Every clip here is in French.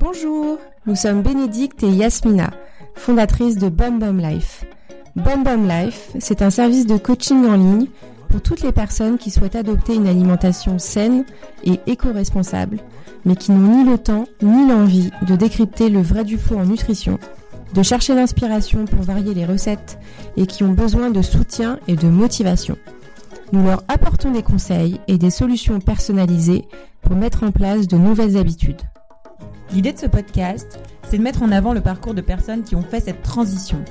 Bonjour, nous sommes Bénédicte et Yasmina, fondatrices de Bum Bum Life. Bum Bum Life, c'est un service de coaching en ligne pour toutes les personnes qui souhaitent adopter une alimentation saine et éco-responsable, mais qui n'ont ni le temps ni l'envie de décrypter le vrai du faux en nutrition, de chercher l'inspiration pour varier les recettes et qui ont besoin de soutien et de motivation. Nous leur apportons des conseils et des solutions personnalisées pour mettre en place de nouvelles habitudes. L'idée de ce podcast, c'est de mettre en avant le parcours de personnes qui ont fait cette transition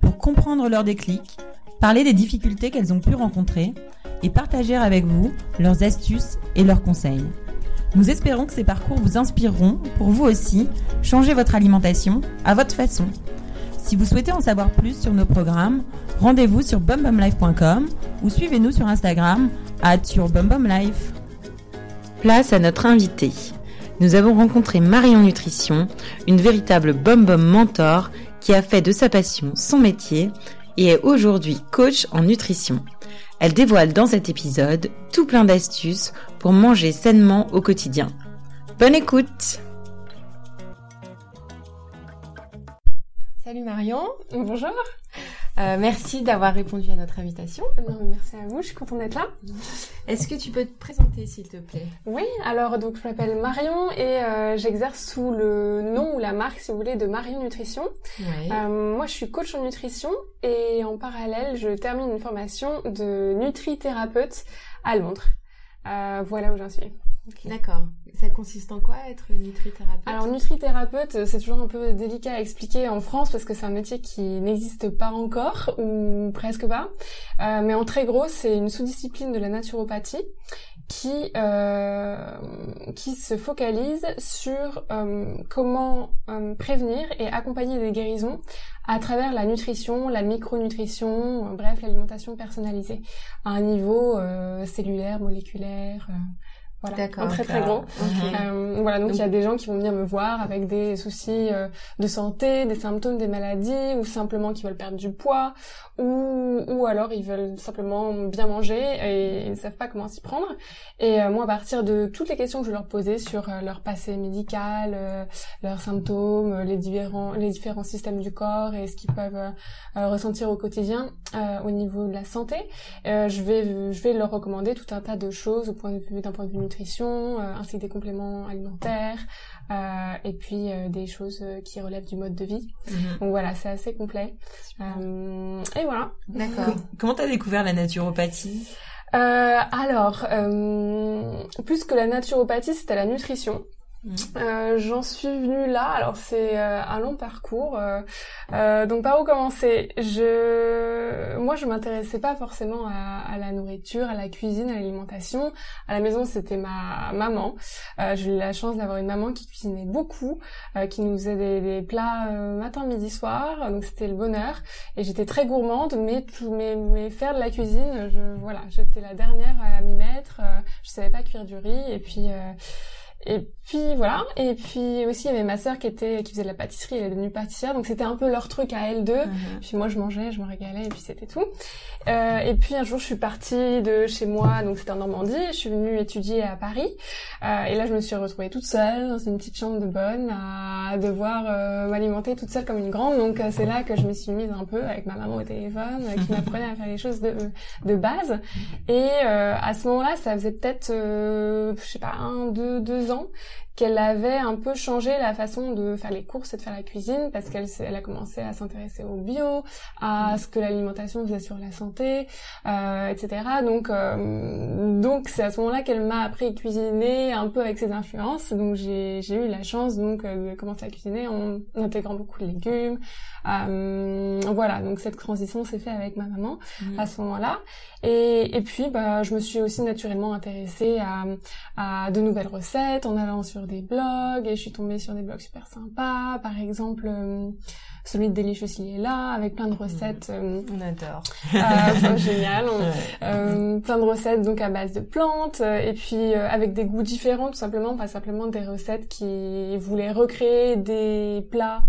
pour comprendre leur déclic, parler des difficultés qu'elles ont pu rencontrer et partager avec vous leurs astuces et leurs conseils. Nous espérons que ces parcours vous inspireront pour vous aussi changer votre alimentation à votre façon. Si vous souhaitez en savoir plus sur nos programmes, rendez-vous sur bumbumlife.com ou suivez-nous sur Instagram à @bumbumlife. Place à notre invité. Nous avons rencontré Marion Nutrition, une véritable bum bum mentor qui a fait de sa passion son métier et est aujourd'hui coach en nutrition. Elle dévoile dans cet épisode tout plein d'astuces pour manger sainement au quotidien. Bonne écoute Salut Marion, bonjour. Euh, merci d'avoir répondu à notre invitation. merci à vous, je suis contente d'être là. Est-ce que tu peux te présenter s'il te plaît? Oui, alors donc je m'appelle Marion et euh, j'exerce sous le nom ou la marque, si vous voulez, de Marion Nutrition. Euh, moi, je suis coach en nutrition et en parallèle, je termine une formation de nutrithérapeute à Londres. voilà où j'en suis. D'accord. Ça consiste en quoi être nutrithérapeute? Alors nutrithérapeute, c'est toujours un peu délicat à expliquer en France parce que c'est un métier qui n'existe pas encore ou presque pas. Euh, mais en très gros, c'est une sous-discipline de la naturopathie qui euh, qui se focalise sur euh, comment euh, prévenir et accompagner des guérisons à travers la nutrition, la micronutrition, bref l'alimentation personnalisée à un niveau euh, cellulaire, moléculaire. Voilà, D'accord, très très gros. Euh, voilà, donc il y a des gens qui vont venir me voir avec des soucis euh, de santé, des symptômes des maladies, ou simplement qui veulent perdre du poids, ou, ou alors ils veulent simplement bien manger et ils ne savent pas comment s'y prendre. Et euh, moi, à partir de toutes les questions que je leur posais sur euh, leur passé médical, leurs symptômes, les différents les différents systèmes du corps et ce qu'ils peuvent ressentir au quotidien au niveau de la santé, je vais je vais leur recommander tout un tas de choses au point de vue d'un point de vue nutrition, euh, ainsi que des compléments alimentaires, euh, et puis euh, des choses qui relèvent du mode de vie. Mhm. Donc voilà, c'est assez complet. et voilà. D'accord. Comment t'as découvert la naturopathie? Alors, plus que la naturopathie, c'était la nutrition. Euh, J'en suis venue là. Alors c'est euh, un long parcours. Euh, euh, donc par où commencer? Je, moi, je m'intéressais pas forcément à, à, la nourriture, à la cuisine, à l'alimentation. À la maison, c'était ma maman. Euh, J'ai eu la chance d'avoir une maman qui cuisinait beaucoup, qui nous faisait des, des plats matin, midi, soir. Donc c'était le bonheur. Et j'étais très gourmande, mais, mais, mais faire de la cuisine, je, voilà, j'étais la dernière à m'y mettre. je savais pas cuire du riz. Et puis et puis voilà, et puis aussi il y avait ma sœur qui était qui faisait de la pâtisserie, elle est devenue pâtissière, donc c'était un peu leur truc à elles deux. Mhm. Puis moi je mangeais, je me régalais, et puis c'était tout. Euh, et puis un jour je suis partie de chez moi, donc c'était en Normandie, je suis venue étudier à Paris, euh, et là je me suis retrouvée toute seule dans une petite chambre de bonne à devoir euh, m'alimenter toute seule comme une grande. Donc euh, c'est là que je me suis mise un peu avec ma maman au téléphone, euh, qui m'apprenait à faire les choses de de base. Et à ce moment-là, ça faisait peut-être, je sais pas, un, deux, deux ans qu'elle avait un peu changé la façon de faire les courses et de faire la cuisine parce qu'elle elle a commencé à s'intéresser au bio, à ce que l'alimentation faisait sur la santé, euh, etc. Donc euh, donc c'est à ce moment-là qu'elle m'a appris à cuisiner un peu avec ses influences. Donc j'ai j'ai eu la chance donc euh, de commencer à cuisiner en intégrant beaucoup de légumes. Euh, voilà donc cette transition s'est faite avec ma maman mmh. à ce moment-là. Et et puis bah je me suis aussi naturellement intéressée à à de nouvelles recettes en allant sur des blogs et je suis tombée sur des blogs super sympas, par exemple euh, celui de Deliciously est là avec plein de recettes. Euh, on adore. Euh, génial. plein de recettes donc à base de plantes et puis avec des goûts différents tout simplement, pas simplement des recettes qui voulaient recréer des plats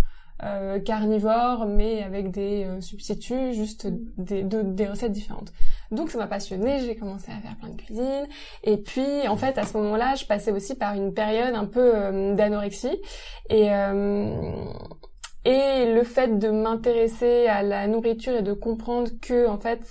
carnivores mais avec des substituts, juste des, des recettes différentes. Donc ça m'a passionnée, j'ai commencé à faire plein de cuisine. Et puis en fait à ce moment-là, je passais aussi par une période un peu euh, d'anorexie. Et, euh, et le fait de m'intéresser à la nourriture et de comprendre que en fait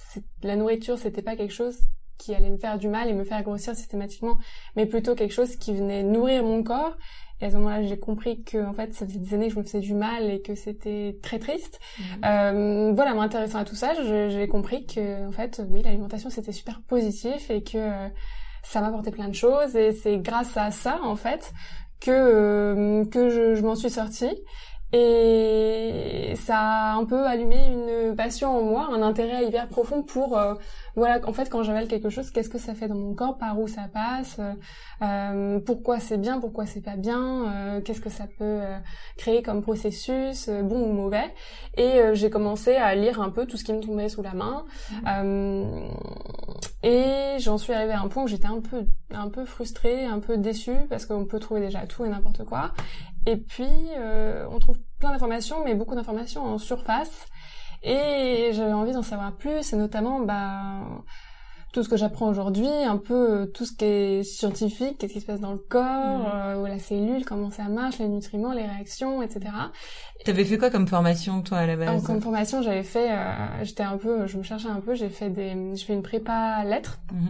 la nourriture c'était pas quelque chose qui allait me faire du mal et me faire grossir systématiquement, mais plutôt quelque chose qui venait nourrir mon corps et à ce moment-là, j'ai compris que en fait, ça faisait des années que je me faisais du mal et que c'était très triste. Mhm. Euh, voilà, m'intéressant à tout ça, j'ai compris que en fait, oui, l'alimentation c'était super positif et que euh, ça m'apportait plein de choses. Et c'est grâce à ça en fait que euh, que je, je m'en suis sortie et ça a un peu allumé une passion en moi, un intérêt hyper profond pour euh, voilà en fait quand j'avale quelque chose, qu'est-ce que ça fait dans mon corps, par où ça passe, euh, pourquoi c'est bien, pourquoi c'est pas bien, euh, qu'est-ce que ça peut créer comme processus, bon ou mauvais? Et j'ai commencé à lire un peu tout ce qui me tombait sous la main. et j'en suis arrivée à un point où j'étais un peu un peu frustrée, un peu déçue parce qu'on peut trouver déjà tout et n'importe quoi. Et puis, euh, on trouve plein d'informations, mais beaucoup d'informations en surface. Et j'avais envie d'en savoir plus, et notamment, bah, tout ce que j'apprends aujourd'hui, un peu tout ce qui est scientifique, qu'est-ce qui se passe dans le corps, mmh. euh, la cellule, comment ça marche, les nutriments, les réactions, etc. T'avais fait quoi comme formation toi à la base Comme formation, j'avais fait, euh, j'étais un peu, je me cherchais un peu, j'ai fait des, je fais une prépa lettres. Mmh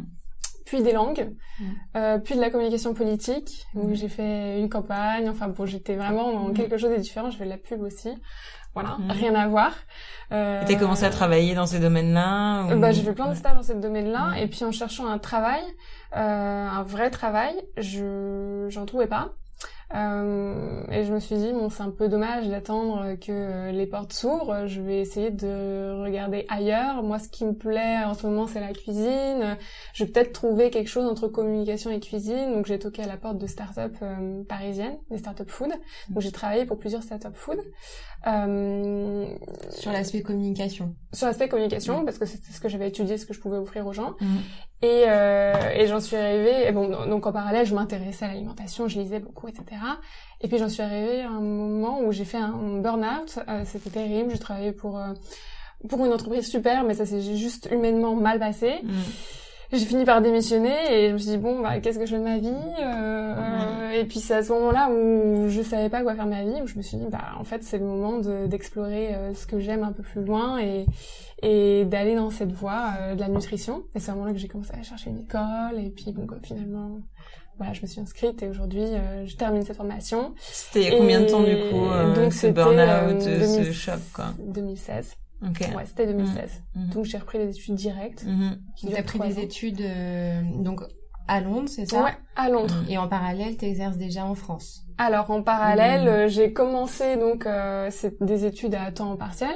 puis des langues, mm. euh, puis de la communication politique, où mm. j'ai fait une campagne, enfin bon, j'étais vraiment dans mm. quelque chose de différent, je fais de la pub aussi. Voilà, rien à voir. Euh, t'as commencé à travailler dans ces domaines-là Bah, j'ai fait plein de stages dans ces domaines-là, et puis en cherchant un travail, euh, un vrai travail, je j'en trouvais pas. Euh, et je me suis dit, bon, c'est un peu dommage d'attendre que les portes s'ouvrent. Je vais essayer de regarder ailleurs. Moi, ce qui me plaît en ce moment, c'est la cuisine. Je vais peut-être trouver quelque chose entre communication et cuisine. Donc, j'ai toqué à la porte de start-up euh, parisiennes, des start-up food. Donc, j'ai travaillé pour plusieurs start-up food. Euh, sur l'aspect communication. Sur l'aspect communication, parce que c'était ce que j'avais étudié, ce que je pouvais offrir aux gens. Mm. Et, euh, et j'en suis arrivée. Et bon, donc en parallèle, je m'intéressais à l'alimentation, je lisais beaucoup, etc. Et puis j'en suis arrivée à un moment où j'ai fait un burn-out. Euh, c'était terrible. Je travaillais pour euh, pour une entreprise super, mais ça s'est juste humainement mal passé. Mm j'ai fini par démissionner et je me suis dit bon bah qu'est-ce que je fais de ma vie euh, et puis c'est à ce moment-là où je savais pas quoi faire de ma vie où je me suis dit bah en fait c'est le moment d'explorer euh, ce que j'aime un peu plus loin et et d'aller dans cette voie euh, de la nutrition et c'est à ce moment-là que j'ai commencé à chercher une école et puis bon quoi, finalement voilà, je me suis inscrite et aujourd'hui, euh, je termine cette formation. C'était il y a combien de temps du coup, donc ce burn-out, ce choc quoi? 2016. Okay. Ouais, c'était 2016. Mmh. Mmh. Donc j'ai repris les études directes. Mmh. Tu as pris des études euh, donc à Londres, c'est ça? Ouais, à Londres. Et en parallèle, tu exerces déjà en France? Alors en parallèle, euh, j'ai commencé donc euh, des études à temps partiel.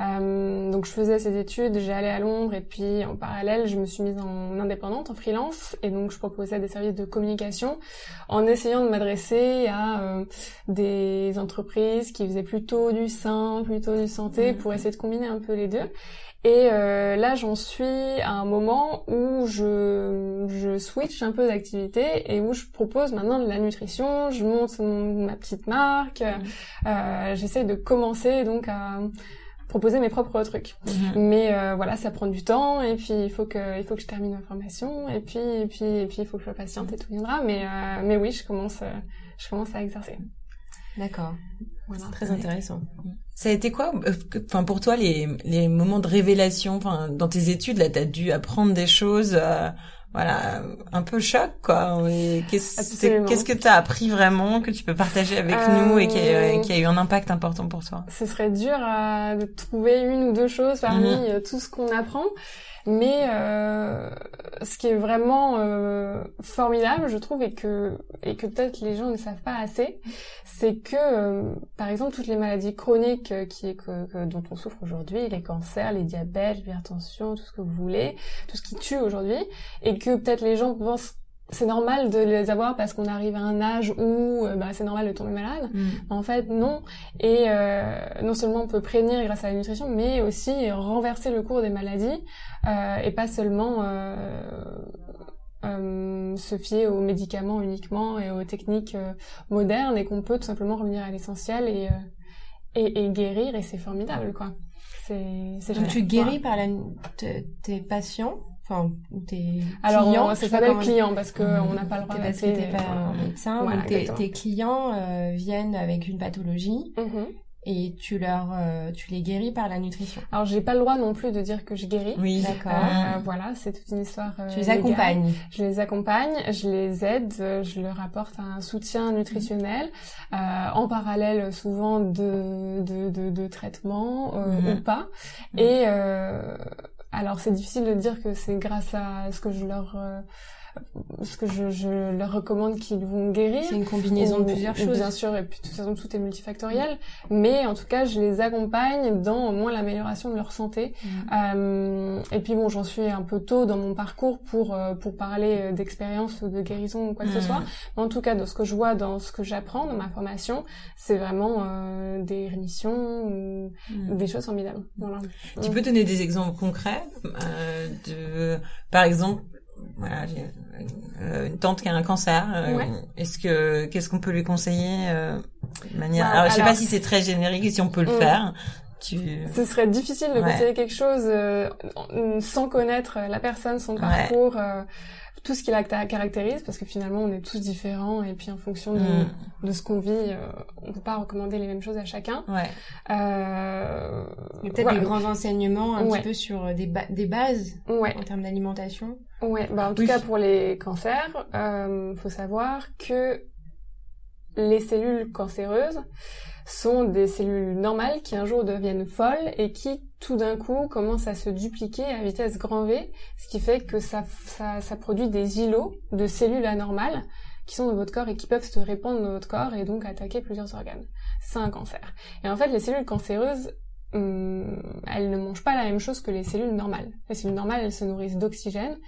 Euh, donc je faisais ces études, j'ai allé à Londres et puis en parallèle je me suis mise en indépendante, en freelance et donc je proposais des services de communication en essayant de m'adresser à euh, des entreprises qui faisaient plutôt du sain, plutôt du santé mmh. pour essayer de combiner un peu les deux. Et euh, là, j'en suis à un moment où je, je switch un peu d'activité et où je propose maintenant de la nutrition. Je monte ma petite marque. Mmh. Euh, J'essaie de commencer donc à proposer mes propres trucs. Mhm. Mais euh, voilà, ça prend du temps et puis il faut que il faut que je termine ma formation et puis et puis et puis il faut que je sois patiente et tout viendra. Mais euh, mais oui, je commence euh, je commence à exercer. D'accord. Voilà. C'est très intéressant. Ça a été quoi, enfin pour toi les les moments de révélation, enfin dans tes études là, t'as dû apprendre des choses voilà, un peu choc, quoi. Qu'est-ce que tu as appris vraiment, que tu peux partager avec nous et qui a, euh, qui a, eu un impact important pour toi? Ce serait dur euh, de trouver une ou deux choses parmi mhm. euh, tout ce qu'on apprend. Mais euh, ce qui est vraiment euh, formidable, je trouve, et que et que peut-être les gens ne savent pas assez, c'est que, euh, par exemple, toutes les maladies chroniques qui que, dont on souffre aujourd'hui, les cancers, les diabètes, l'hypertension, tout ce que vous voulez, tout ce qui tue aujourd'hui, et que peut-être les gens pensent c'est normal de les avoir parce qu'on arrive à un âge où euh, bah, c'est normal de tomber malade. Mm. En fait, non. Et euh, non seulement on peut prévenir grâce à la nutrition, mais aussi renverser le cours des maladies euh, et pas seulement se fier aux médicaments uniquement et aux techniques modernes et qu'on peut tout simplement revenir à l'essentiel et, et, et guérir et c'est formidable quoi. C'est Donc tu guéris par la, tes patients Enfin, tes Alors, clients. ça s'appelle client parce que on n'a pas le droit Parce que t'es pas un médecin. Voilà, donc tes, clients euh, viennent avec une pathologie Mhm. et tu leur, euh, tu les guéris par la nutrition. Alors, j'ai pas le droit non plus de dire que je guéris. Oui. D'accord. Euh, voilà, c'est toute une histoire. euh, tu les légale. accompagnes. Je les accompagne, je les aide, euh, je leur apporte un soutien nutritionnel, euh, en parallèle souvent de de, de, de traitements euh, Mhm. ou pas. Et euh, alors c'est difficile de dire que c'est grâce à ce que je leur euh, ce que je, je leur recommande qu'ils vont guérir. C'est une combinaison de Ou- plusieurs ou choses. Bien sûr, et puis de toute façon tout est multifactoriel. Mais en tout cas, je les accompagne dans au moins l'amélioration de leur santé. Mhm. Euh, et puis bon, j'en suis un peu tôt dans mon parcours pour euh, pour parler euh, d'expérience de guérison ou quoi que ce soit. Mais en tout cas, dans ce que je vois, dans ce que j'apprends dans ma formation, c'est vraiment euh, des rémissions ou Mm. des choses formidables. Voilà. Tu peux donner des exemples concrets euh, de, par exemple, voilà, j'ai euh, une tante qui a un cancer. euh, Ouais. Est-ce que qu'est-ce qu'on peut lui conseiller euh, de manière Bah, Alors, je sais pas si c'est très générique et si on peut le Mm. faire. Tu Ce serait difficile de Ouais. conseiller quelque chose euh, sans connaître la personne, son parcours, euh, tout ce qui la caractérise, parce que finalement on est tous différents et puis en fonction de, Mm. de ce qu'on vit, euh, on peut pas recommander les mêmes choses à chacun. ouais. Euh, peut-être voilà. des grands enseignements un Ouais. petit peu sur euh, des, ba- des bases Ouais. en termes d'alimentation. Ouais, bah en tout Oui. cas pour les cancers, euh, faut savoir que les cellules cancéreuses sont des cellules normales qui un jour deviennent folles et qui tout d'un coup commencent à se dupliquer à vitesse grand V, ce qui fait que ça, ça, produit des îlots de cellules anormales qui sont dans votre corps et qui peuvent se répandre dans votre corps et donc attaquer plusieurs organes. C'est un cancer. Et en fait, les cellules cancéreuses, hum, elles ne mangent pas la même chose que les cellules normales. Les cellules normales, elles se nourrissent d'oxygène,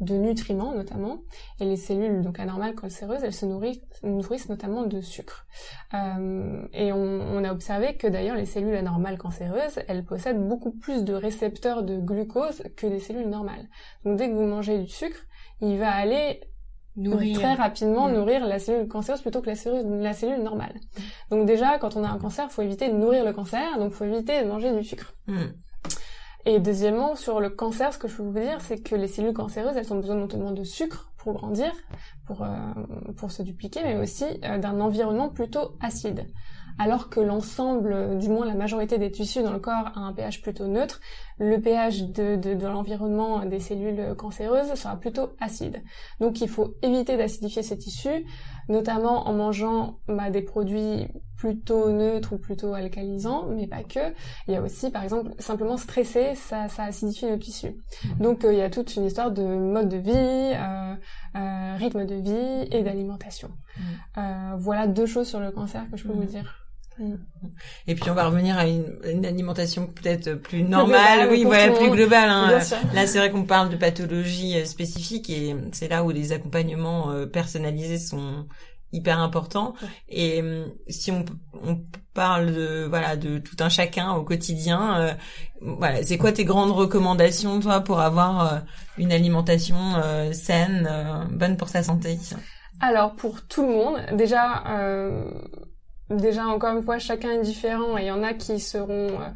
de nutriments notamment, et les cellules donc anormales cancéreuses, elles se nourrissent, nourrissent notamment de sucre. Euh, et on, on a observé que d'ailleurs les cellules anormales cancéreuses, elles possèdent beaucoup plus de récepteurs de glucose que des cellules normales. Donc dès que vous mangez du sucre, il va aller Nourrir. très rapidement Mm. nourrir la cellule cancéreuse plutôt que la cellule, la cellule normale. Donc déjà, quand on a un cancer, il faut éviter de nourrir le cancer, donc il faut éviter de manger du sucre. Mm. Et deuxièmement, sur le cancer, ce que je peux vous dire, c'est que les cellules cancéreuses, elles ont besoin non seulement de sucre pour grandir, pour, euh, pour se dupliquer, mais aussi euh, d'un environnement plutôt acide. Alors que l'ensemble, du moins la majorité des tissus dans le corps a un pH plutôt neutre, le pH de, de, de l'environnement des cellules cancéreuses sera plutôt acide. Donc il faut éviter d'acidifier ces tissus, notamment en mangeant bah, des produits plutôt neutres ou plutôt alcalisants, mais pas que. Il y a aussi, par exemple, simplement stresser, ça, ça acidifie nos tissus. Donc euh, il y a toute une histoire de mode de vie, euh, euh, rythme de vie et d'alimentation. Euh, voilà deux choses sur le cancer que je peux Mm. vous dire. Et puis on va revenir à une, une alimentation peut-être plus normale, oui, voilà, plus globale. Hein. Là, c'est vrai qu'on parle de pathologies euh, spécifiques et c'est là où les accompagnements euh, personnalisés sont hyper importants. Et euh, si on, on parle de voilà de tout un chacun au quotidien, euh, voilà, c'est quoi tes grandes recommandations toi pour avoir euh, une alimentation euh, saine, euh, bonne pour sa santé? Alors pour tout le monde, déjà, euh, déjà encore une fois, chacun est différent et il y en a qui seront euh,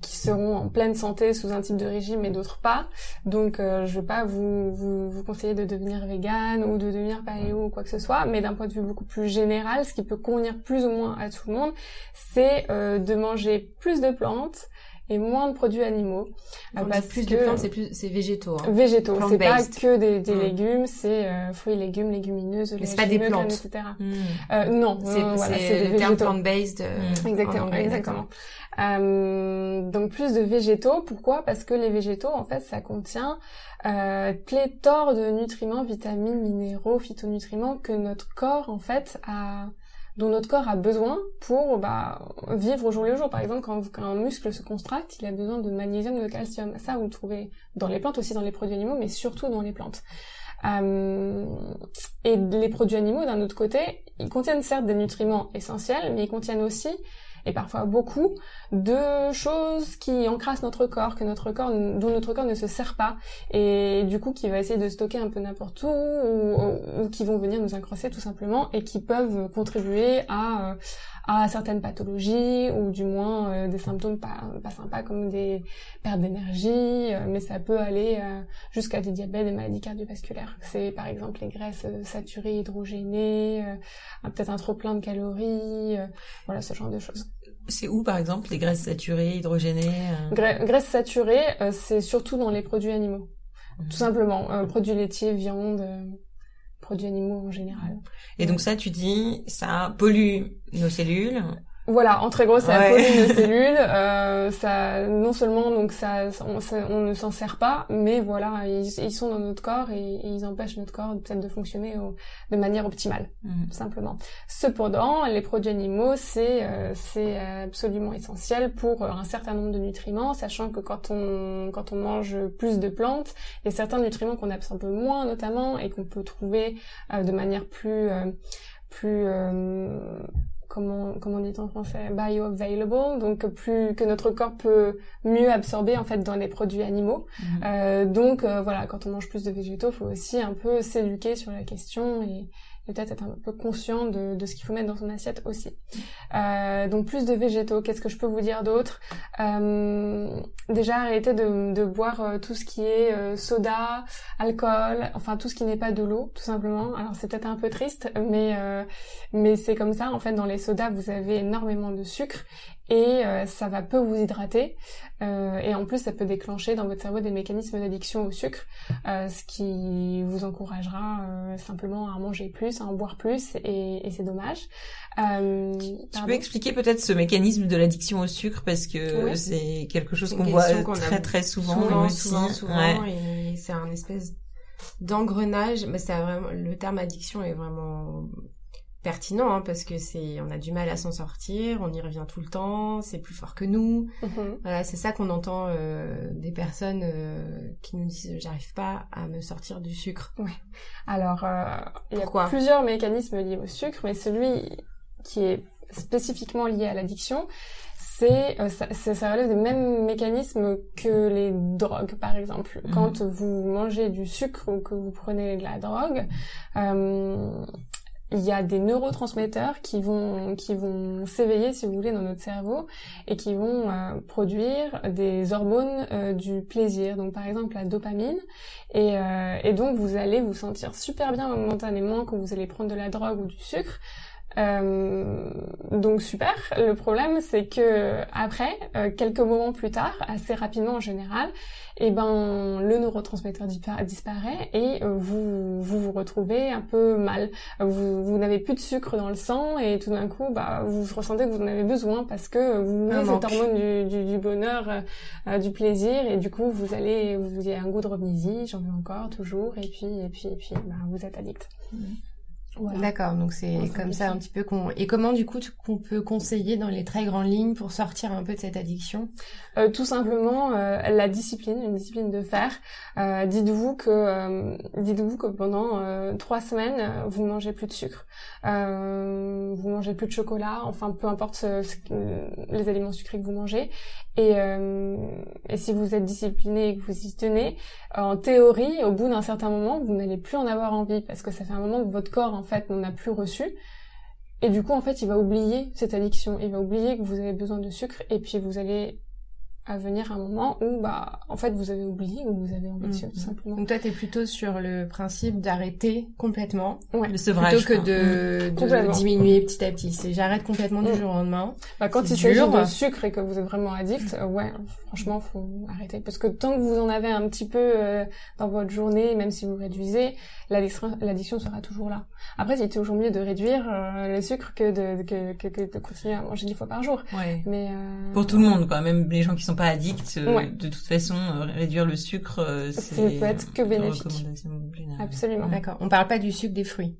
qui seront en pleine santé sous un type de régime et d'autres pas. Donc euh, je vais pas vous, vous vous conseiller de devenir vegan ou de devenir paléo ou quoi que ce soit, mais d'un point de vue beaucoup plus général, ce qui peut convenir plus ou moins à tout le monde, c'est euh, de manger plus de plantes et moins de produits animaux. Euh, parce plus que- de plantes, c'est plus, c'est végétaux. hein. végétaux. C'est pas que des, des Mm. légumes, c'est euh, fruits, légumes, légumineuses, Mais c'est pas des plantes. etc. Hmm. Euh, non, C'est, voilà, le terme plant-based. euh, Mm. en Exactement, anglais, exactement. Euh, donc plus de végétaux. Pourquoi? Parce que les végétaux, en fait, ça contient euh, pléthore de nutriments, vitamines, minéraux, phytonutriments que notre corps, en fait, a dont notre corps a besoin pour bah, vivre au jour le jour. Par exemple, quand, un muscle se contracte, il a besoin de magnésium, de calcium. Ça, vous le trouvez dans les plantes, aussi dans les produits animaux, mais surtout dans les plantes. Euh, et les produits animaux, d'un autre côté, ils contiennent certes des nutriments essentiels, mais ils contiennent aussi et parfois beaucoup de choses qui encrassent notre corps, que notre corps, dont notre corps ne se sert pas, et du coup qui va essayer de stocker un peu n'importe où, ou, qui vont venir nous encrasser tout simplement, et qui peuvent contribuer à, euh, à certaines pathologies, ou du moins euh, des symptômes pas, pas sympas comme des pertes d'énergie, euh, mais ça peut aller jusqu'à des diabètes, des maladies cardiovasculaires. C'est par exemple les graisses saturées, hydrogénées, peut-être un trop plein de calories, voilà ce genre de choses. C'est où, par exemple, les graisses saturées, hydrogénées euh Graisses saturées, euh, c'est surtout dans les produits animaux. Mhm. Tout simplement. Euh, produits laitiers, viande, produits animaux en général. Et donc ça, tu dis, ça pollue nos cellules voilà, en très gros, ça ouais. nos cellules. Euh, ça, non seulement donc ça, on, ne s'en sert pas, mais voilà, ils, sont dans notre corps et, ils empêchent notre corps peut-être de fonctionner de manière optimale, mmh. simplement. Cependant, les produits animaux, c'est euh, c'est absolument essentiel pour un certain nombre de nutriments, sachant que quand on quand on mange plus de plantes, il y a certains nutriments qu'on absorbe moins, notamment, et qu'on peut trouver euh, de manière plus euh, plus comment comment on dit en français bioavailable donc plus que notre corps peut mieux absorber en fait dans les produits animaux mhm. euh, donc euh, voilà quand on mange plus de végétaux faut aussi un peu s'éduquer sur la question et, peut-être être un peu conscient de, de ce qu'il faut mettre dans son assiette aussi. Euh, donc plus de végétaux, qu'est-ce que je peux vous dire d'autre? Euh, Déjà arrêtez de, de boire euh, tout ce qui est euh, soda, alcool, enfin tout ce qui n'est pas de l'eau, tout simplement. Alors c'est peut-être un peu triste, mais euh, mais c'est comme ça. En fait, dans les sodas, vous avez énormément de sucre et euh, ça va peu vous hydrater. Euh, et en plus ça peut déclencher dans votre cerveau des mécanismes d'addiction au sucre euh, ce qui vous encouragera simplement à manger plus à en boire plus et, et c'est dommage. Tu peux expliquer peut-être ce mécanisme de l'addiction au sucre parce que c'est quelque chose qu'on voit très très souvent souvent souvent, souvent et c'est un espèce d'engrenage mais c'est vraiment le terme addiction est vraiment pertinent hein, parce que c'est on a du mal à s'en sortir, on y revient tout le temps, c'est plus fort que nous. Mhm. Voilà, c'est ça qu'on entend euh, des personnes euh, qui nous disent j'arrive pas à me sortir du sucre. Ouais. Alors euh, il y a plusieurs mécanismes liés au sucre, mais celui qui est spécifiquement lié à l'addiction, c'est ça, ça, relève des mêmes mécanismes que les drogues par exemple. Mhm. Quand vous mangez du sucre ou que vous prenez de la drogue, il y a des neurotransmetteurs qui vont qui vont s'éveiller si vous voulez dans notre cerveau et qui vont euh, produire des hormones euh, du plaisir. Donc par exemple la dopamine. Et, euh, et donc vous allez vous sentir super bien momentanément quand vous allez prendre de la drogue ou du sucre euh, donc super. Le problème, c'est que après, euh, quelques moments plus tard, assez rapidement en général, eh ben le neurotransmetteur disparaît et euh, vous, vous vous retrouvez un peu mal. Vous, vous n'avez plus de sucre dans le sang et tout d'un coup, bah vous ressentez que vous en avez besoin parce que vous avez cette hormone du, du, du bonheur, du plaisir et du coup vous allez vous avez un goût de remise, j'en veux encore toujours et puis et puis et puis bah, vous êtes addict. Mmh. D'accord, donc c'est comme ça un petit peu qu'on. Et comment du coup qu'on peut conseiller dans les très grandes lignes pour sortir un peu de cette addiction? Euh, Tout simplement euh, la discipline, une discipline de fer. Euh, dites-vous que euh, dites-vous que pendant trois semaines vous ne mangez plus de sucre, vous mangez plus de chocolat, enfin peu importe les aliments sucrés que vous mangez. Et, et si vous êtes discipliné et que vous y tenez, en théorie, au bout d'un certain moment, vous n'allez plus en avoir envie parce que ça fait un moment que votre corps en fait n'en a plus reçu. Et du coup, en fait, il va oublier cette addiction. Il va oublier que vous avez besoin de sucre et puis vous allez à venir un moment où bah en fait vous avez oublié ou vous avez envie de sucre, tout simplement. Donc toi t'es plutôt sur le principe d'arrêter complètement ouais. le sevrage plutôt que de, de diminuer petit à petit. C'est j'arrête complètement du mm. jour au lendemain. Bah quand il s'agit de sucre et que vous êtes vraiment addict, euh, ouais franchement faut arrêter parce que tant que vous en avez un petit peu euh, dans votre journée, même si vous réduisez, l'addiction sera toujours là. Après c'est toujours mieux de réduire euh, le sucre que de que, que, que, de continuer à manger dix fois par jour. Ouais. Mais pour tout le monde quoi, même les gens qui sont pas addict. Euh, de toute façon, euh, réduire le sucre, euh, c'est peut être que bénéfique. Absolument. D'accord. On parle pas du sucre des fruits.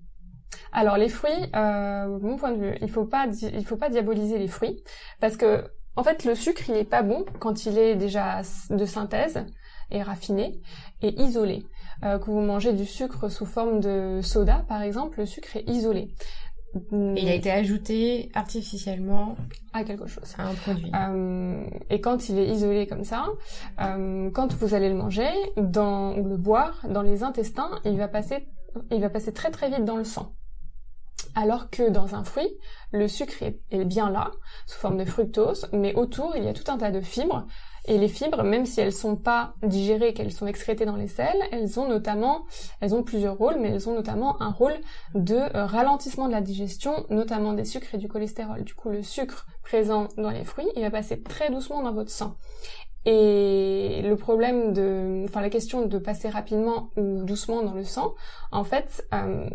Alors les fruits, euh, mon point de vue, il faut pas il faut pas diaboliser les fruits parce que en fait le sucre il est pas bon quand il est déjà de synthèse et raffiné et isolé. Euh, que vous mangez du sucre sous forme de soda par exemple, le sucre est isolé Et il a été ajouté artificiellement à quelque chose. À un produit. Euh, et quand il est isolé comme ça, euh, quand vous allez le manger dans, ou le boire dans les intestins, il va passer, il va passer très très vite dans le sang. Alors que dans un fruit, le sucre est bien là, sous forme de fructose, mais autour, il y a tout un tas de fibres et les fibres, même si elles sont pas digérées, qu'elles sont excrétées dans les selles, elles ont notamment, elles ont plusieurs rôles, mais elles ont notamment un rôle de euh, ralentissement de la digestion, notamment des sucres et du cholestérol. Du coup, le sucre présent dans les fruits, il va passer très doucement dans votre sang. Et le problème de, enfin la question de passer rapidement ou doucement dans le sang, en fait, euh,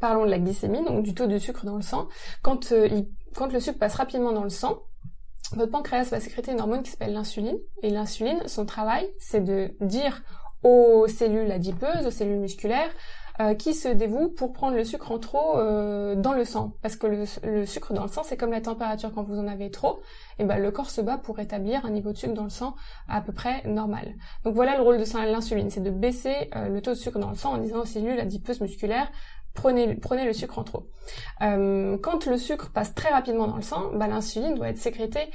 parlons de la glycémie, donc du taux de sucre dans le sang. Quand, euh, quand le sucre passe rapidement dans le sang, votre pancréas va sécréter une hormone qui s'appelle l'insuline. Et l'insuline, son travail, c'est de dire aux cellules adipeuses, aux cellules musculaires, euh, qui se dévouent pour prendre le sucre en trop euh, dans le sang. Parce que le, sucre dans le sang, c'est comme la température quand vous en avez trop, et ben le corps se bat pour rétablir un niveau de sucre dans le sang à peu près normal. Donc voilà le rôle de l'insuline, c'est de baisser euh, le taux de sucre dans le sang en disant aux cellules adipeuses musculaires, prenez, prenez le sucre en trop. Quand le sucre passe très rapidement dans le sang, bah, l'insuline doit être sécrétée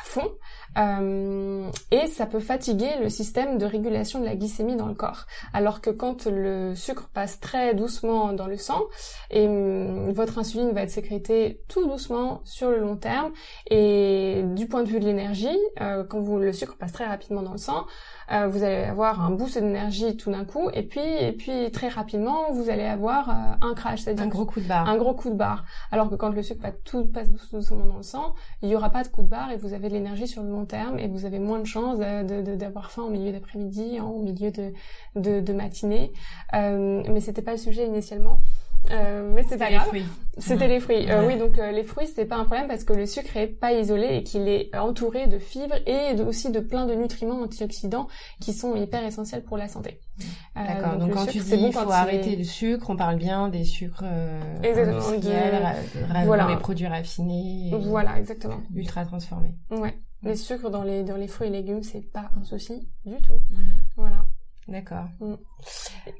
à fond euh, et ça peut fatiguer le système de régulation de la glycémie dans le corps. Alors que quand le sucre passe très doucement dans le sang, et hum, votre insuline va être sécrétée tout doucement sur le long terme et du point de vue de l'énergie, euh, quand vous, le sucre passe très rapidement dans le sang, euh, vous allez avoir un boost d'énergie tout d'un coup, et puis et puis très rapidement vous allez avoir euh, un crash, c'est-à-dire un gros coup de barre. Un gros coup de barre. Alors que quand le sucre passe tout passe doucement dans le sang, il y aura pas de coup de barre et vous avez de l'énergie sur le long terme et vous avez moins de chances d'avoir faim au milieu d'après-midi, hein, au milieu de de, de matinée. Euh, mais c'était pas le sujet initialement. Euh, mais c'est pas grave. C'était les fruits. Euh, oui, donc euh, les fruits, c'est pas un problème parce que le sucre est pas isolé et qu'il est entouré de fibres et aussi de plein de nutriments antioxydants qui sont hyper essentiels pour la santé. D'accord. donc, quand tu dis il faut arrêter le sucre, on parle bien des sucres industriels, voilà. les produits raffinés. Voilà, exactement. Ultra transformés. Ouais. Les sucres dans les dans les fruits et légumes, c'est pas un souci du tout. Mhm. Voilà. D'accord. Mm.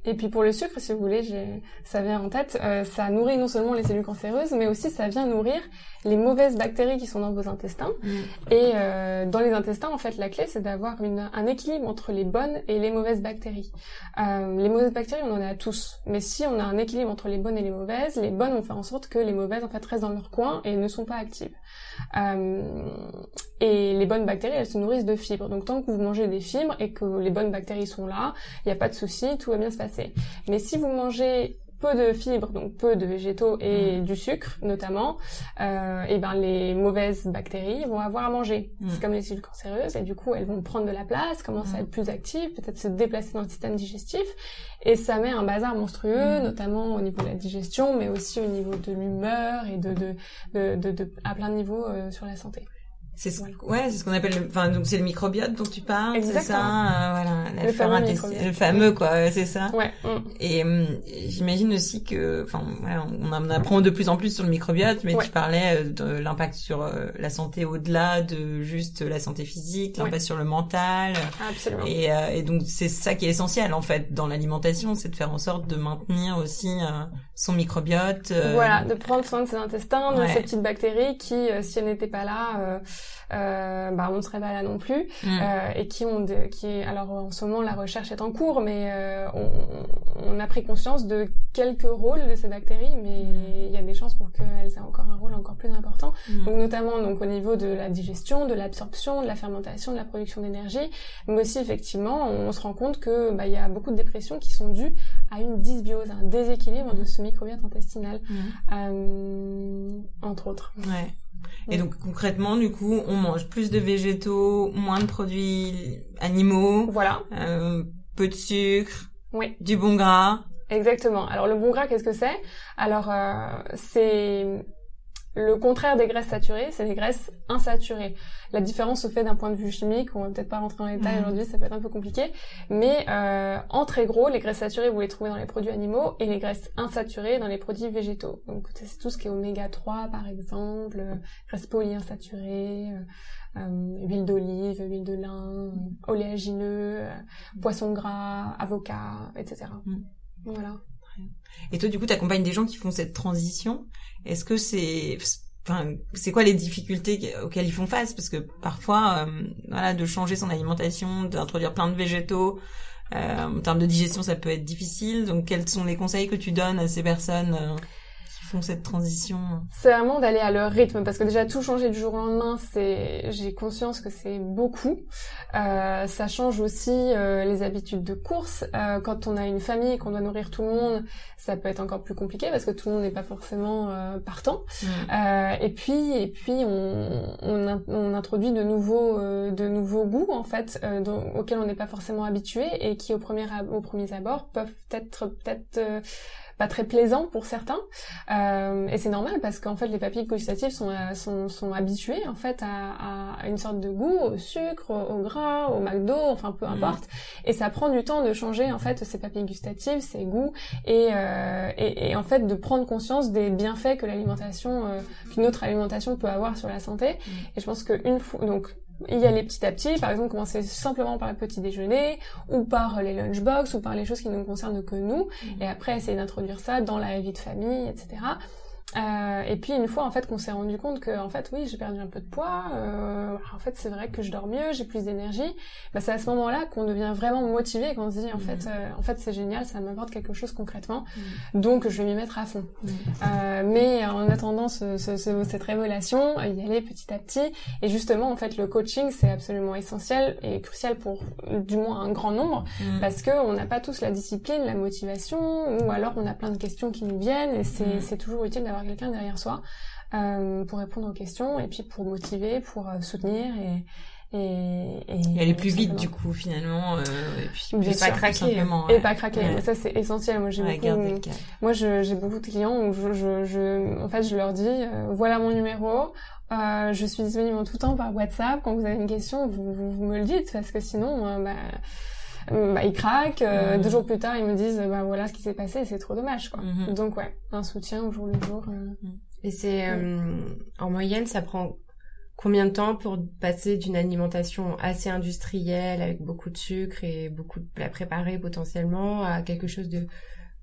Et puis pour le sucre, si vous voulez, ça vient en tête, euh, ça nourrit non seulement les cellules cancéreuses, mais aussi ça vient nourrir les mauvaises bactéries qui sont dans vos intestins. Mm. Et euh, dans les intestins, en fait, la clé, c'est d'avoir un équilibre entre les bonnes et les mauvaises bactéries. Euh, les mauvaises bactéries, on en a tous. Mais si on a un équilibre entre les bonnes et les mauvaises, les bonnes vont faire en sorte que les mauvaises, en fait, restent dans leur coin et ne sont pas actives. Et les bonnes bactéries, elles se nourrissent de fibres. Donc tant que vous mangez des fibres et que les bonnes bactéries sont là, il n'y a pas de souci, tout va bien se passer. Mais si vous mangez peu de fibres, donc peu de végétaux et mm. du sucre notamment, euh, et ben les mauvaises bactéries vont avoir à manger. Mm. C'est comme les cellules cancéreuses et du coup elles vont prendre de la place, commencer à mm. être plus actives, peut-être se déplacer dans le système digestif et ça met un bazar monstrueux, notamment au niveau de la digestion, mais aussi au niveau de l'humeur et de, de, de, de, à plein de niveaux euh, sur la santé. C'est ce, ouais, c'est ce qu'on appelle, enfin donc c'est le microbiote dont tu parles, c'est ça, euh, voilà, le fameux, le fameux quoi, c'est ça. Ouais. Mm. Et euh, j'imagine aussi que, enfin, on, on apprend de plus en plus sur le microbiote, mais tu parlais euh, de l'impact sur la santé au-delà de juste la santé physique, l'impact sur le mental. Absolument. Et, et donc c'est ça qui est essentiel en fait dans l'alimentation, c'est de faire en sorte de maintenir aussi son microbiote. Voilà, de prendre soin de ses intestins, de ces petites bactéries qui, si elles n'étaient pas là euh, bah, on ne serait pas là non plus, mm. euh, et qui ont, de, qui, alors en ce moment la recherche est en cours, mais euh, on, on, a pris conscience de quelques rôles de ces bactéries, mais mm. il y a des chances pour qu'elles aient encore un rôle encore plus important. Mm. Donc notamment donc au niveau de la digestion, de l'absorption, de la fermentation, de la production d'énergie, mais aussi effectivement on, se rend compte que bah, il y a beaucoup de dépressions qui sont dues à une dysbiose, un déséquilibre de ce microbiote intestinal, euh, entre autres. Ouais. Et donc concrètement, du coup, on mange plus de végétaux, moins de produits animaux. Voilà. Euh, peu de sucre. Oui. Du bon gras. Exactement. Alors le bon gras, qu'est-ce que c'est? Alors euh, c'est le contraire des graisses saturées, c'est des graisses insaturées. La différence se fait d'un point de vue chimique, on va peut-être pas rentrer dans les détails mhm. aujourd'hui, ça peut être un peu compliqué, mais euh, en très gros, les graisses saturées, vous les trouvez dans les produits animaux et les graisses insaturées dans les produits végétaux. Donc c'est tout ce qui est oméga 3 par exemple, euh, graisses polyinsaturées, euh, euh, huile d'olive, huile de lin, oléagineux, poisson gras, avocat, etc. Mhm. Voilà. Et toi, du coup, tu accompagnes des gens qui font cette transition. Est-ce que c'est, enfin, c'est quoi les difficultés auxquelles ils font face? Parce que parfois, euh, voilà, de changer son alimentation, d'introduire plein de végétaux, euh, en termes de digestion, ça peut être difficile. Donc, quels sont les conseils que tu donnes à ces personnes euh, font cette transition C'est vraiment d'aller à leur rythme parce que déjà tout changer du jour au lendemain, c'est j'ai conscience que c'est beaucoup. Euh, ça change aussi euh, les habitudes de course. Euh, quand on a une famille et qu'on doit nourrir tout le monde, ça peut être encore plus compliqué parce que tout le monde n'est pas forcément euh, partant. Mm. et puis et puis on, on, on introduit de nouveaux de nouveaux goûts en fait auxquels on n'est pas forcément habitué et qui au premier au premiers abords peuvent être peut-être pas très plaisant pour certains. Euh, et c'est normal parce qu'en fait les papilles gustatives sont, euh, sont, sont habituées en fait à, à, une sorte de goût, au sucre, au, gras, au McDo, enfin peu mhm. importe. Et ça prend du temps de changer en fait ces papilles gustatives, ces goûts et, euh, et, et, en fait de prendre conscience des bienfaits que l'alimentation, euh, qu'une autre alimentation peut avoir sur la santé. Mhm. Et je pense qu'une fois donc y aller petit à petit, par exemple commencer simplement par le petit déjeuner, ou par les lunchbox, ou par les choses qui ne nous concernent que nous, mmh. et après essayer d'introduire ça dans la vie de famille, etc. Euh, et puis une fois en fait qu'on s'est rendu compte que en fait oui j'ai perdu un peu de poids, euh, en fait c'est vrai que je dors mieux, j'ai plus d'énergie, bah, c'est à ce moment-là qu'on devient vraiment motivé qu'on se dit en fait mmh. euh, en fait c'est génial, ça m'apporte quelque chose concrètement, mmh. donc je vais m'y mettre à fond. Mmh. Euh, mais en attendant ce, ce, cette révélation, y aller petit à petit et justement en fait le coaching c'est absolument essentiel et crucial pour du moins un grand nombre parce que on n'a pas tous la discipline, la motivation ou alors on a plein de questions qui nous viennent et c'est toujours utile d'avoir quelqu'un derrière soi euh, pour répondre aux questions et puis pour motiver, pour euh, soutenir et et, et, aller plus vite du coup finalement euh, et puis, pas craquer et pas craquer ça c'est essentiel. Moi j'ai beaucoup moi j'ai beaucoup de clients où je, je, je, en fait je leur dis euh, voilà mon numéro euh, je suis disponible en tout temps par WhatsApp. Quand vous avez une question vous, vous, me le dites parce que sinon bah bah, ils craquent. Euh, deux jours plus tard, ils me disent, bah voilà ce qui s'est passé, c'est trop dommage, quoi. Mhm. Donc ouais, un soutien au jour le jour. Euh. Et c'est en moyenne, ça prend combien de temps pour passer d'une alimentation assez industrielle avec beaucoup de sucre et beaucoup de plats préparés potentiellement à quelque chose de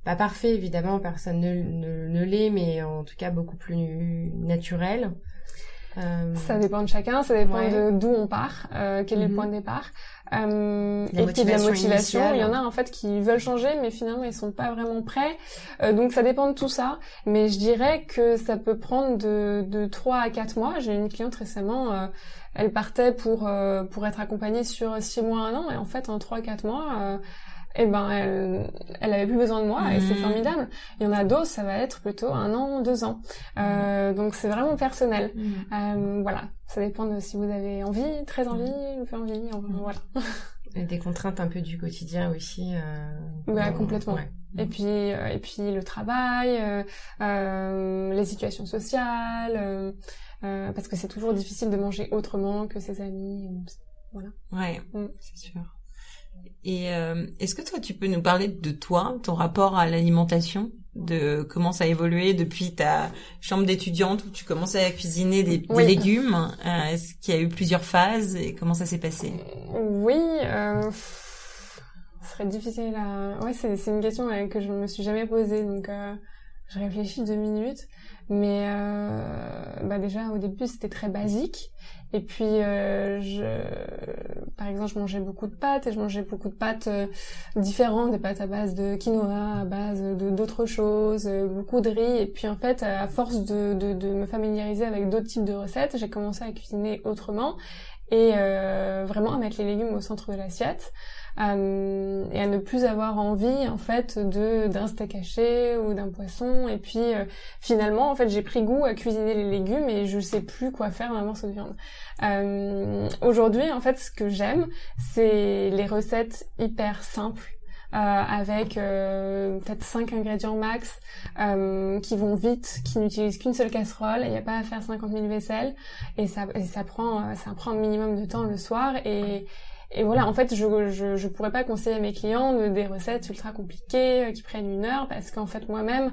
pas parfait évidemment, personne ne, ne, ne l'est, mais en tout cas beaucoup plus naturel? Euh... Ça dépend de chacun, ça dépend de d'où on part, euh, quel est le mhm. point de départ. Euh, et puis de la motivation. Il y en a en fait qui veulent changer, mais finalement ils sont pas vraiment prêts. Euh, donc ça dépend de tout ça. Mais je dirais que ça peut prendre de, de 3 à 4 mois. J'ai une cliente récemment, euh, elle partait pour euh, pour être accompagnée sur 6 mois, 1 an, et en fait en 3 à 4 mois eh ben elle, elle avait plus besoin de moi et c'est mhm. formidable. Il y en a d'autres, ça va être plutôt un an, deux ans. Euh, donc c'est vraiment personnel. Mhm. Euh, voilà, ça dépend de si vous avez envie, très envie, peu envie, voilà. Et des contraintes un peu du quotidien aussi. Euh, ouais, complètement. Et puis euh, et puis le travail, euh, euh les situations sociales, parce que c'est toujours difficile de manger autrement que ses amis. Voilà. Ouais, c'est sûr. Et euh, est-ce que toi, tu peux nous parler de toi, ton rapport à l'alimentation, de comment ça a évolué depuis ta chambre d'étudiante où tu commençais à cuisiner des, légumes euh, Est-ce qu'il y a eu plusieurs phases et comment ça s'est passé? Oui, euh, ce serait difficile à... Ouais, c'est une question euh, que je ne me suis jamais posée, donc je réfléchis deux minutes. Mais bah déjà au début c'était très basique et puis euh, je par exemple je mangeais beaucoup de pâtes et je mangeais beaucoup de pâtes euh, différentes des pâtes à base de quinoa à base de d'autres choses euh, beaucoup de riz. Et puis en fait à force de, de, de me familiariser avec d'autres types de recettes j'ai commencé à cuisiner autrement et euh, vraiment à mettre les légumes au centre de l'assiette euh, et à ne plus avoir envie en fait de d'un steak haché ou d'un poisson et puis euh, finalement en fait j'ai pris goût à cuisiner les légumes et je sais plus quoi faire d'un morceau de viande. Euh, Aujourd'hui en fait ce que j'aime c'est les recettes hyper simples avec euh, peut-être 5 ingrédients max euh, qui vont vite, qui n'utilisent qu'une seule casserole, il n'y a pas à faire 50 000 vaisselles. Et ça, et ça prend ça prend un minimum de temps le soir. Et et voilà, en fait, je, je, je pourrais pas conseiller à mes clients de, des recettes ultra compliquées qui prennent une heure parce qu'en fait, moi-même,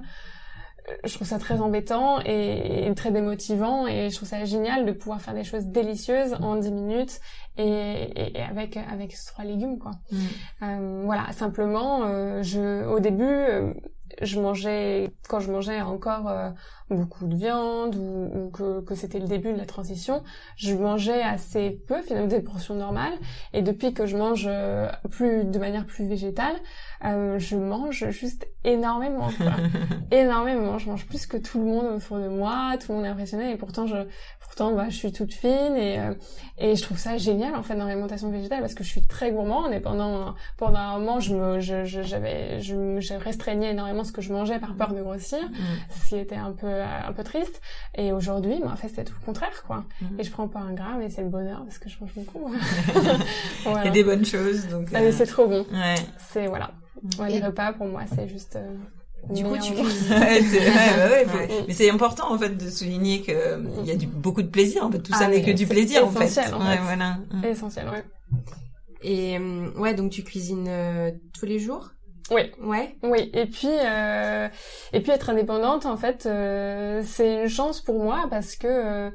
je trouve ça très embêtant et, très démotivant et je trouve ça génial de pouvoir faire des choses délicieuses en 10 minutes et, et avec avec trois légumes quoi. Mm. Euh, voilà, simplement euh, je au début euh, je mangeais quand je mangeais encore euh, beaucoup de viande ou, que, que c'était le début de la transition, je mangeais assez peu, finalement des portions normales. Et depuis que je mange euh, plus de manière plus végétale, euh, je mange juste énormément, énormément. Je mange plus que tout le monde autour de moi, tout le monde est impressionné. Et pourtant, je, pourtant, bah, je suis toute fine et euh, et je trouve ça génial en fait dans l'alimentation végétale parce que je suis très gourmande et pendant pendant un moment, je me, je, j'avais, je, je, restreignais énormément ce que je mangeais par peur de grossir, mm. ce qui était un peu un peu triste. Et aujourd'hui, bah, en fait, c'est tout le contraire, quoi. Mm. Et je prends pas un gramme et c'est le bonheur parce que je mange beaucoup. voilà. Et des bonnes choses, donc. Ah, mais c'est trop bon. Ouais. C'est voilà. Ouais, les repas pour moi, c'est juste. Euh, du coup, tu cuisines. ouais, ouais, ouais, Mais c'est important en fait de souligner que euh, il y a du, beaucoup de plaisir. En fait, tout ça ah, n'est que du plaisir en fait. En fait. Voilà. Essentiel, ouais. Et euh, ouais, donc tu cuisines tous les jours? Oui. Ouais. Oui. Et puis, euh, et puis être indépendante, en fait, euh, c'est une chance pour moi parce que euh,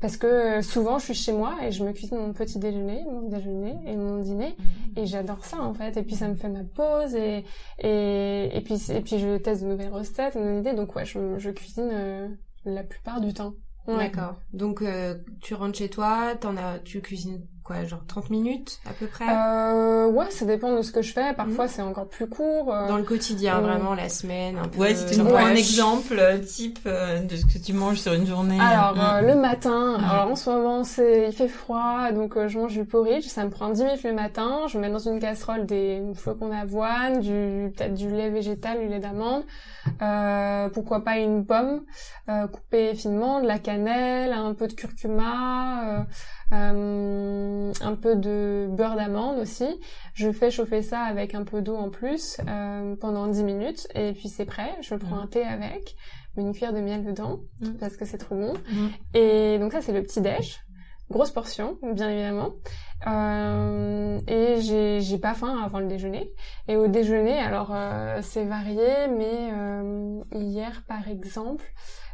parce que souvent je suis chez moi et je me cuisine mon petit déjeuner, mon déjeuner et mon dîner mmh. et j'adore ça en fait. Et puis ça me fait ma pause et et et puis et puis je teste de nouvelles recettes, de nouvelles idées. Donc ouais, je, je cuisine euh, la plupart du temps. D'accord. Donc tu rentres chez toi, t'en as, tu cuisines genre 30 minutes à peu près euh, Ouais, ça dépend de ce que je fais. Parfois, mhm. c'est encore plus court. Euh. Dans le quotidien, vraiment, la semaine, un peu. Ouais, si tu un exemple euh, type euh, de ce que tu manges sur une journée. Alors, mm. le matin, mm. alors en ce moment, c'est il fait froid, donc je mange du porridge. Ça me prend 10 minutes le matin. Je mets dans une casserole des flocons d'avoine, du peut-être du lait végétal, du lait d'amande. pourquoi pas une pomme coupée finement, de la cannelle, un peu de curcuma euh, un peu de beurre d'amande aussi. Je fais chauffer ça avec un peu d'eau en plus euh, pendant 10 minutes et puis c'est prêt. Je prends un thé avec, une cuillère de miel dedans mm. parce que c'est trop bon. Mm. Et donc ça c'est le petit déj. Grosse portion, bien évidemment. Euh, et j'ai, j'ai pas faim avant le déjeuner. Et au déjeuner, alors c'est varié, mais hier par exemple,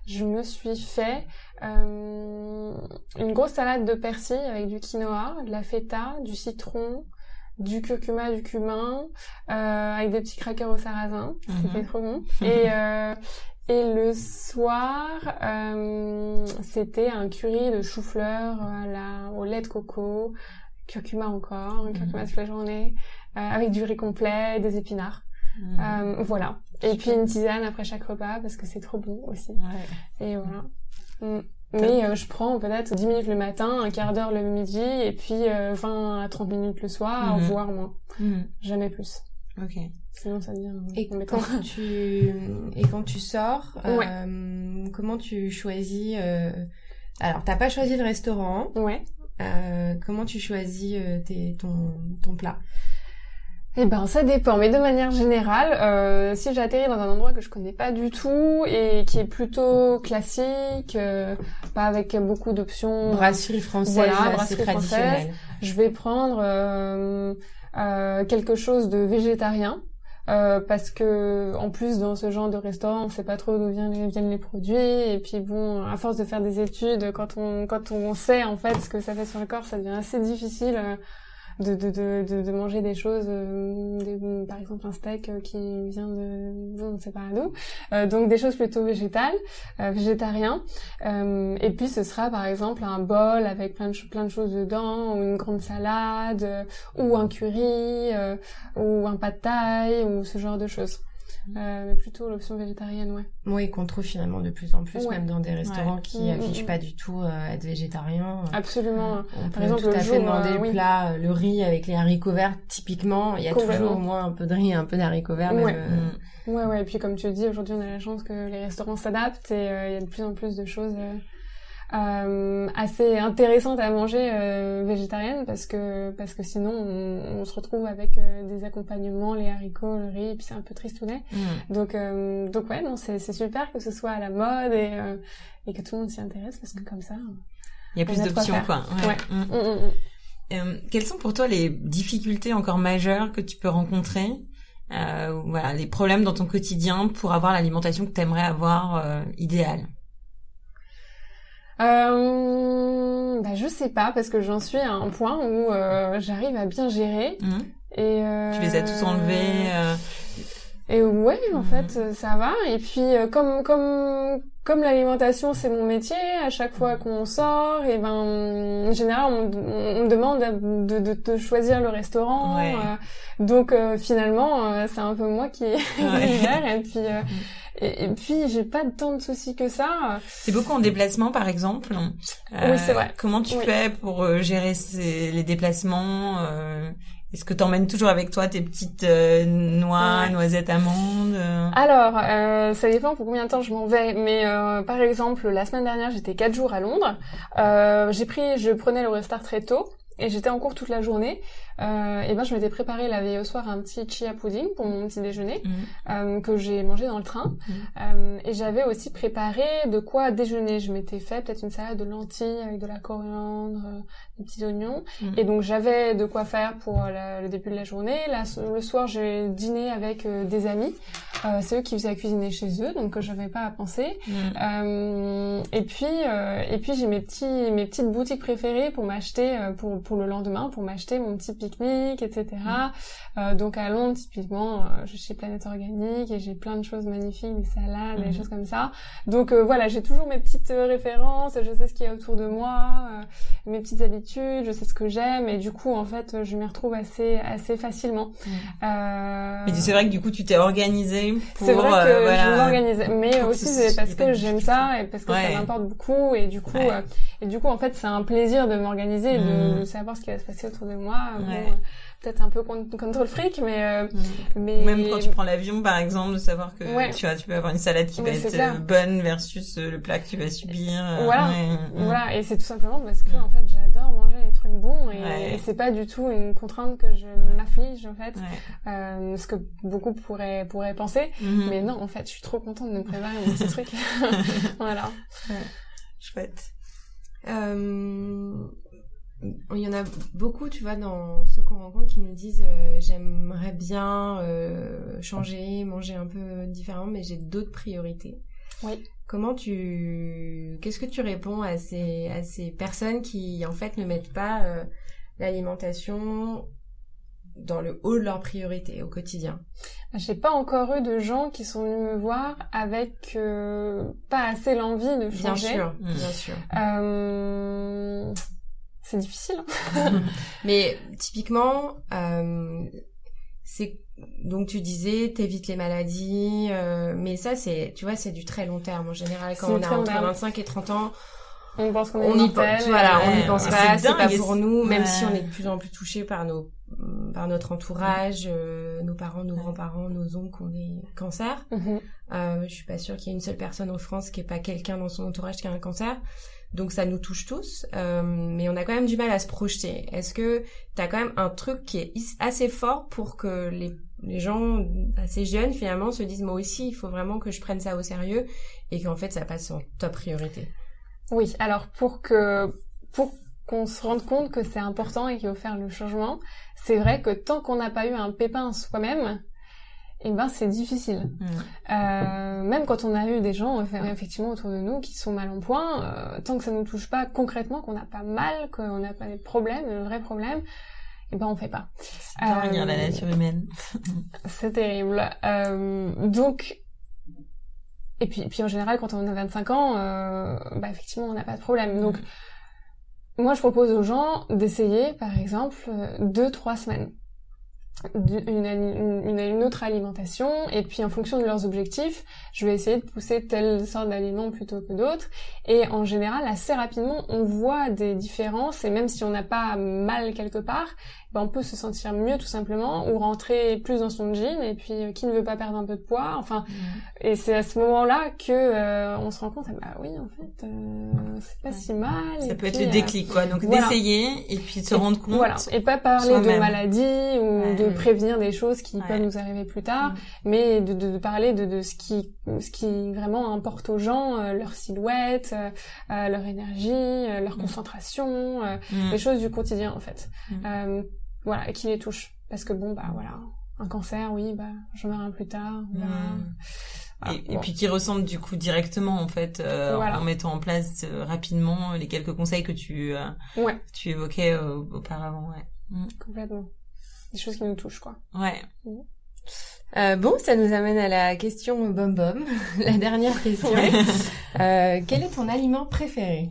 je me suis fait euh, une grosse salade de persil avec du quinoa, de la feta, du citron, du curcuma, du cumin, euh, avec des petits crackers au sarrasin. C'était mhm. trop bon. Et, euh, et le soir, c'était un curry de chou-fleur au lait de coco, curcuma encore, un curcuma mhm. toute la journée, avec du riz complet, des épinards. Mhm. Voilà. Et puis une tisane après chaque repas parce que c'est trop bon aussi. Ouais. Et voilà. Mm. Mais euh, je prends peut-être 10 minutes le matin, un quart d'heure le midi, et puis euh, 20 à 30 minutes le soir, mhm. voire moins. Mhm. Jamais plus. Ok. Sinon ça devient... Et quand tu et quand tu sors, euh, comment tu choisis euh... Alors t'as pas choisi le restaurant. Ouais. Euh, comment tu choisis tes, ton ton plat? Eh ben, ça dépend, mais de manière générale, euh, si j'atterris dans un endroit que je connais pas du tout et qui est plutôt classique, euh, pas avec beaucoup d'options, brasserie française, voilà, brasserie française, je vais prendre euh, euh, quelque chose de végétarien. Euh, parce que en plus dans ce genre de restaurant on sait pas trop d'où viennent, viennent les produits et puis bon à force de faire des études quand on quand on sait en fait ce que ça fait sur le corps ça devient assez difficile euh, de, de, de, de, manger des choses, euh, par exemple un steak euh, qui vient de, on ne sait pas d'où, euh, donc des choses plutôt végétales, euh, végétariens. et puis ce sera par exemple un bol avec plein de, plein de choses dedans, ou une grande salade, ou un curry, ou un pad thai, ou ce genre de choses. Euh, mais plutôt l'option végétarienne, ouais. Oui, qu'on trouve finalement de plus en plus, même dans des restaurants qui mm, affichent mm, pas mm. du tout euh, être végétarien. Absolument. On Par exemple, tout à fait demander euh, le plat, le riz avec les haricots verts. Typiquement, il y a toujours au moins un peu de riz, un peu d'haricots verts. Ouais. ouais, ouais. Et puis comme tu le dis, aujourd'hui, on a la chance que les restaurants s'adaptent et il y a de plus en plus de choses euh, assez intéressante à manger euh, végétarienne parce que parce que sinon on, on se retrouve avec euh, des accompagnements les haricots le riz et puis c'est un peu tristounet mm. donc euh, donc ouais non c'est c'est super que ce soit à la mode et euh, et que tout le monde s'y intéresse parce que comme ça il y a plus d'options quoi ouais, mm. Mm, quelles sont pour toi les difficultés encore majeures que tu peux rencontrer voilà les problèmes dans ton quotidien pour avoir l'alimentation que tu aimerais avoir idéale? Euh, bah, je sais pas parce que j'en suis à un point où euh, j'arrive à bien gérer. Mmh. Et euh... tu les as tous enlevés. Euh... Et ouais, en fait, ça va. Et puis, comme comme comme l'alimentation c'est mon métier, à chaque fois qu'on sort, et ben en général on, on me demande de, de, de, choisir le restaurant. Euh, donc euh, finalement euh, c'est un peu moi qui ouais. et puis et, puis j'ai pas tant de soucis que ça. C'est beaucoup en déplacement par exemple. oui c'est vrai. Comment tu fais pour gérer ces, les déplacements est-ce que tu emmènes toujours avec toi tes petites euh, noix, noisettes, amandes euh? Alors, euh, ça dépend pour combien de temps je m'en vais. Mais par exemple, la semaine dernière, j'étais quatre jours à Londres. j'ai pris, je prenais le Eurostar très tôt et j'étais en cours toute la journée euh, et ben je m'étais préparé la veille au soir un petit chia pudding pour mon petit déjeuner mhm. euh, que j'ai mangé dans le train. Mhm. euh, et j'avais aussi préparé de quoi déjeuner. Je m'étais fait peut-être une salade de lentilles avec de la coriandre euh, des petits oignons. Mhm. et donc j'avais de quoi faire pour le début de la journée. Là le soir j'ai dîné avec des amis. C'est eux qui faisaient à cuisiner chez eux donc j'avais pas à penser. Et puis et puis j'ai mes petits mes petites boutiques préférées pour m'acheter pour pour le lendemain pour m'acheter mon petit pique-nique, etc. Mm. Euh, donc à Londres, typiquement, euh, je suis Planète Organique et j'ai plein de choses magnifiques, des salades, des mm. choses comme ça. Donc euh, voilà, j'ai toujours mes petites références, je sais ce qu'il y a autour de moi, mes petites habitudes, je sais ce que j'aime et du coup, en fait, je m'y retrouve assez assez facilement. Mm. Mais c'est vrai que du coup, tu t'es organisée pour. C'est vrai que je m'organise, mais aussi c'est parce que j'aime ça et parce que ça m'importe beaucoup et du coup, et du coup, en fait, c'est un plaisir de m'organiser de, savoir ce qui va se passer autour de moi. Euh, peut-être un peu contrôle fric, mais, euh, mm. mais... même quand tu prends l'avion, par exemple, de savoir que tu vois, tu peux avoir une salade qui va être euh, bonne versus le plat que tu vas subir. Voilà, voilà, et c'est tout simplement parce que en fait, j'adore manger les trucs bons et, c'est pas du tout une contrainte que je m'afflige en fait, euh, ce que beaucoup pourraient pourraient penser, mm-hmm. mais non, en fait, je suis trop contente de me préparer mon petit truc. voilà. Chouette. Euh, il y en a beaucoup, tu vois, dans ceux qu'on rencontre qui nous disent euh, j'aimerais bien euh, changer, manger un peu différent, mais j'ai d'autres priorités. Oui. Comment tu, qu'est-ce que tu réponds à ces à ces personnes qui en fait ne mettent pas euh, l'alimentation dans le haut de leurs priorités au quotidien? J'ai pas encore eu de gens qui sont venus me voir avec pas assez l'envie de changer. Bien sûr, bien sûr. Euh c'est difficile. Hein. Mais typiquement, euh, c'est donc tu disais t'évites les maladies, euh, mais ça c'est tu vois c'est du très long terme en général quand on a entre 25 et 30 ans. On pense qu'on est on y pense, voilà, on n'y pense pas, c'est pas pour nous, même si on est de plus en plus touché par nos par notre entourage, euh, nos parents, nos grands-parents, nos oncles ont des cancers. Mm-hmm. euh, je suis pas sûre qu'il y ait une seule personne en France qui ait pas quelqu'un dans son entourage qui a un cancer. Donc ça nous touche tous, euh, mais on a quand même du mal à se projeter. Est-ce que tu as quand même un truc qui est assez fort pour que les, les gens assez jeunes finalement se disent moi aussi il faut vraiment que je prenne ça au sérieux et qu'en fait ça passe en top priorité? Oui, alors pour que pour qu'on se rende compte que c'est important et qu'il faut faire le changement, c'est vrai que tant qu'on n'a pas eu un pépin soi-même, eh ben c'est difficile. Mm. Euh, même quand on a eu des gens effectivement autour de nous qui sont mal en point, euh, tant que ça ne nous touche pas concrètement, qu'on n'a pas mal, qu'on n'a pas des problèmes, de vrais problèmes, eh ben on fait pas. C'est euh, la nature humaine. c'est terrible. Euh, donc et puis, puis en général, quand on a 25 ans, euh, bah effectivement, on n'a pas de problème. Donc, mm. Moi, je propose aux gens d'essayer, par exemple, deux, trois semaines. Une, autre alimentation et puis en fonction de leurs objectifs je vais essayer de pousser telle sorte d'aliments plutôt que d'autres. Et en général assez rapidement on voit des différences et même si on n'a pas mal quelque part ben, on peut se sentir mieux tout simplement ou rentrer plus dans son jean et puis euh, qui ne veut pas perdre un peu de poids enfin. Et c'est à ce moment-là que euh, on se rend compte ah bah oui en fait euh, c'est pas si mal ça peut être le déclic quoi. Donc d'essayer et puis de se rendre compte voilà. Et pas parler de maladie ou de prévenir des choses qui peuvent nous arriver plus tard mm. mais de, de, parler de, de ce qui ce qui vraiment importe aux gens leur silhouette leur énergie leur mm. concentration mm. les choses du quotidien en fait voilà, et qui les touche. Parce que bon, bah voilà, un cancer, oui, bah j'en aurai un plus tard. Hmm. et, puis qui ressemble du coup directement en fait euh, en mettant en place euh, rapidement les quelques conseils que tu euh, tu évoquais auparavant ouais hmm. complètement des choses qui nous touchent quoi ouais hmm. Euh, bon, ça nous amène à la question bom bom, la dernière question. euh, quel est ton aliment préféré?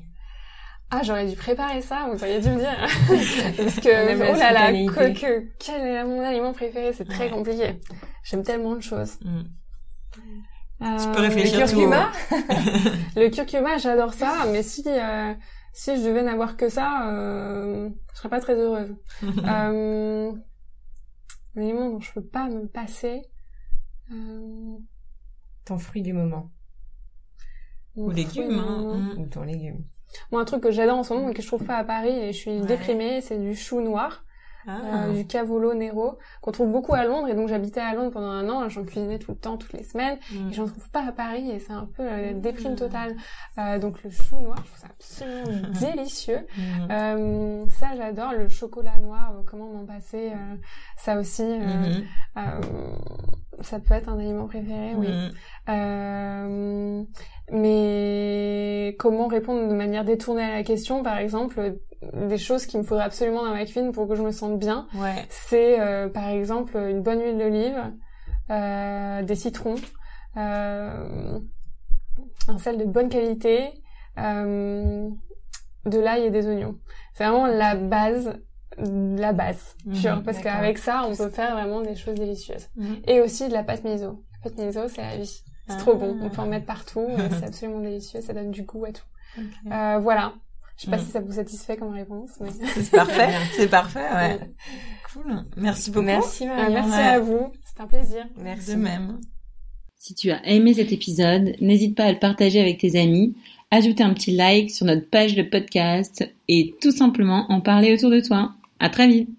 Ah, j'aurais dû préparer ça, vous auriez dû me dire. Parce que, oh là là, que, quel est mon aliment préféré C'est très compliqué. J'aime tellement de choses. Mm. Euh, tu peux réfléchir le curcuma. le curcuma, j'adore ça, mais si euh, si je devais n'avoir que ça, euh, je serais pas très heureuse. euh, aliment dont je peux pas me passer. Euh... Ton fruit du moment. Ou légumes, hein. Ou ton légume. Moi, un truc que j'adore en ce moment et que je trouve pas à Paris et je suis déprimée, c'est du chou noir. Ah. Euh, du Cavolo Nero qu'on trouve beaucoup à Londres et donc j'habitais à Londres pendant un an j'en cuisinais tout le temps toutes les semaines mm. et j'en trouve pas à Paris et c'est un peu euh, mm. déprime totale euh, donc le chou noir je trouve ça absolument délicieux mm. euh, ça j'adore le chocolat noir comment m'en passer ça aussi mm-hmm. ça peut être un aliment préféré oui mais comment répondre de manière détournée à la question? Par exemple des choses qu'il me faudrait absolument dans ma cuisine pour que je me sente bien. Ouais. C'est euh, par exemple une bonne huile d'olive, euh, des citrons, euh, un sel de bonne qualité, euh, de l'ail et des oignons. C'est vraiment la base la base mmh, parce qu'avec ça on peut faire vraiment des choses délicieuses mhm. et aussi de la pâte miso la pâte miso c'est la vie c'est trop bon on peut en mettre partout c'est absolument délicieux ça donne du goût à tout euh, voilà je sais pas mm. si ça vous satisfait comme réponse. Mais... C'est parfait, c'est parfait, ouais. Cool. Merci beaucoup. Merci Marianne. merci à vous. C'est un plaisir. Merci. De même. Si tu as aimé cet épisode, n'hésite pas à le partager avec tes amis, ajouter un petit like sur notre page de podcast et tout simplement en parler autour de toi. À très vite.